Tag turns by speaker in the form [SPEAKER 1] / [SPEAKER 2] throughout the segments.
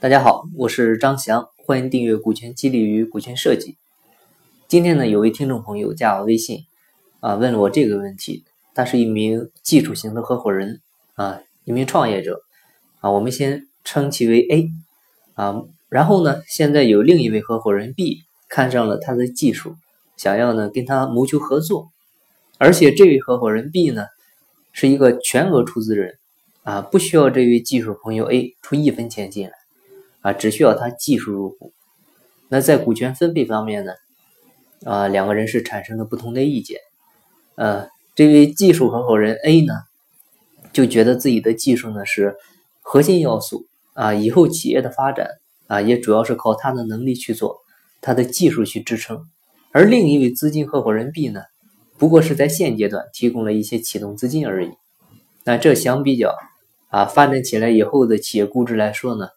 [SPEAKER 1] 大家好，我是张翔，欢迎订阅《股权激励与股权设计》。今天呢，有位听众朋友加我微信啊，问了我这个问题。他是一名技术型的合伙人啊，一名创业者啊，我们先称其为 A 啊。然后呢，现在有另一位合伙人 B 看上了他的技术，想要呢跟他谋求合作。而且这位合伙人 B 呢，是一个全额出资人啊，不需要这位技术朋友 A 出一分钱进来。啊，只需要他技术入股。那在股权分配方面呢？啊，两个人是产生了不同的意见。呃，这位技术合伙人 A 呢，就觉得自己的技术呢是核心要素啊，以后企业的发展啊，也主要是靠他的能力去做，他的技术去支撑。而另一位资金合伙人 B 呢，不过是在现阶段提供了一些启动资金而已。那这相比较啊，发展起来以后的企业估值来说呢？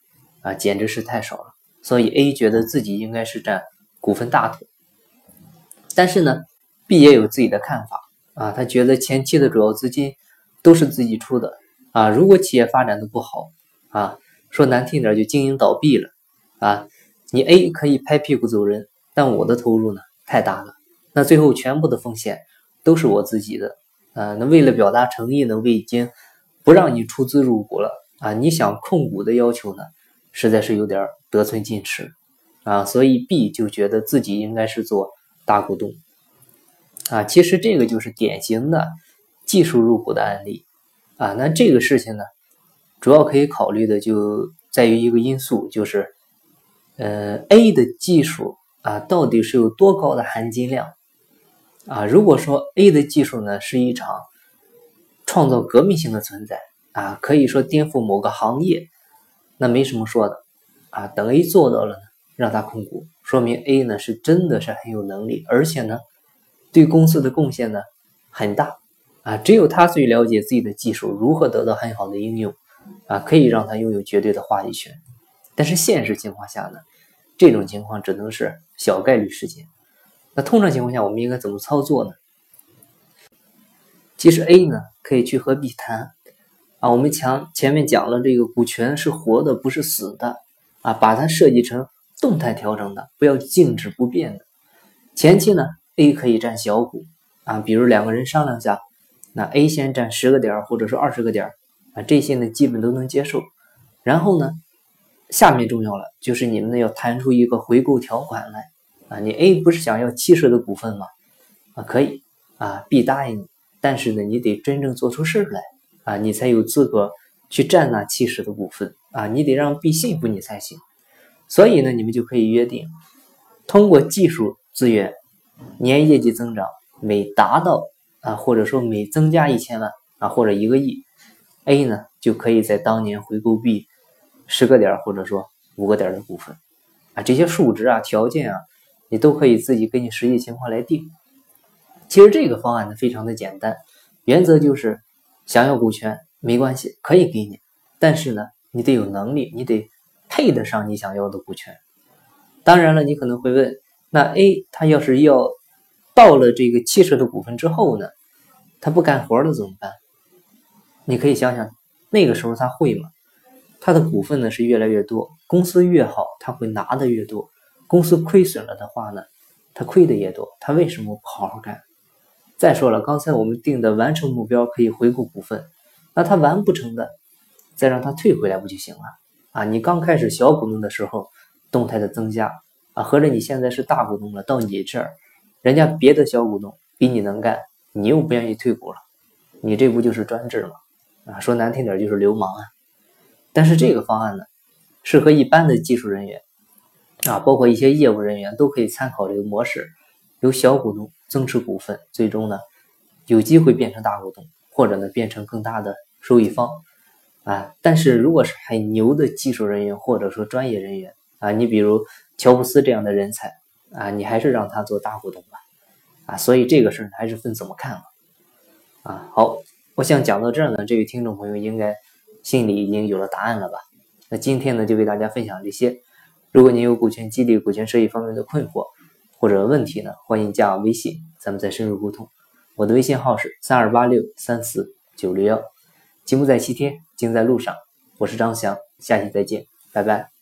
[SPEAKER 1] 啊，简直是太少了，所以 A 觉得自己应该是占股份大头。但是呢，B 也有自己的看法啊，他觉得前期的主要资金都是自己出的啊，如果企业发展的不好啊，说难听点就经营倒闭了啊，你 A 可以拍屁股走人，但我的投入呢太大了，那最后全部的风险都是我自己的啊。那为了表达诚意呢，我已经不让你出资入股了啊，你想控股的要求呢？实在是有点得寸进尺啊，所以 B 就觉得自己应该是做大股东啊。其实这个就是典型的技术入股的案例啊。那这个事情呢，主要可以考虑的就在于一个因素，就是呃 A 的技术啊到底是有多高的含金量啊？如果说 A 的技术呢是一场创造革命性的存在啊，可以说颠覆某个行业。那没什么说的啊，等 A 做到了呢，让他控股，说明 A 呢是真的是很有能力，而且呢对公司的贡献呢很大啊。只有他最了解自己的技术如何得到很好的应用啊，可以让他拥有绝对的话语权。但是现实情况下呢，这种情况只能是小概率事件。那通常情况下，我们应该怎么操作呢？其实 A 呢可以去和 B 谈。啊，我们前前面讲了，这个股权是活的，不是死的啊，把它设计成动态调整的，不要静止不变的。前期呢，A 可以占小股啊，比如两个人商量下，那 A 先占十个点或者说二十个点啊，这些呢基本都能接受。然后呢，下面重要了，就是你们呢要谈出一个回购条款来啊。你 A 不是想要七十的股份吗？啊，可以啊，B 答应你，但是呢，你得真正做出事来。啊，你才有资格去占那七十的股份啊！你得让 B 信服你才行。所以呢，你们就可以约定，通过技术资源，年业绩增长每达到啊，或者说每增加一千万啊，或者一个亿，A 呢就可以在当年回购 B 十个点或者说五个点的股份啊。这些数值啊、条件啊，你都可以自己根据实际情况来定。其实这个方案呢非常的简单，原则就是。想要股权没关系，可以给你，但是呢，你得有能力，你得配得上你想要的股权。当然了，你可能会问，那 A 他要是要到了这个七十的股份之后呢，他不干活了怎么办？你可以想想，那个时候他会吗？他的股份呢是越来越多，公司越好，他会拿的越多。公司亏损了的话呢，他亏的也多，他为什么不好好干？再说了，刚才我们定的完成目标可以回购股份，那他完不成的，再让他退回来不就行了？啊，你刚开始小股东的时候动态的增加啊，合着你现在是大股东了，到你这儿，人家别的小股东比你能干，你又不愿意退股了，你这不就是专制吗？啊，说难听点就是流氓啊。但是这个方案呢，适合一般的技术人员啊，包括一些业务人员都可以参考这个模式，由小股东。增持股份，最终呢有机会变成大股东，或者呢变成更大的收益方啊。但是如果是很牛的技术人员或者说专业人员啊，你比如乔布斯这样的人才啊，你还是让他做大股东吧啊。所以这个事儿还是分怎么看了啊。好，我想讲到这儿呢，这位听众朋友应该心里已经有了答案了吧？那今天呢就为大家分享这些。如果您有股权激励、股权收益方面的困惑，或者问题呢？欢迎加我微信，咱们再深入沟通。我的微信号是三二八六三四九六幺。节目在西天，精在路上。我是张翔，下期再见，拜拜。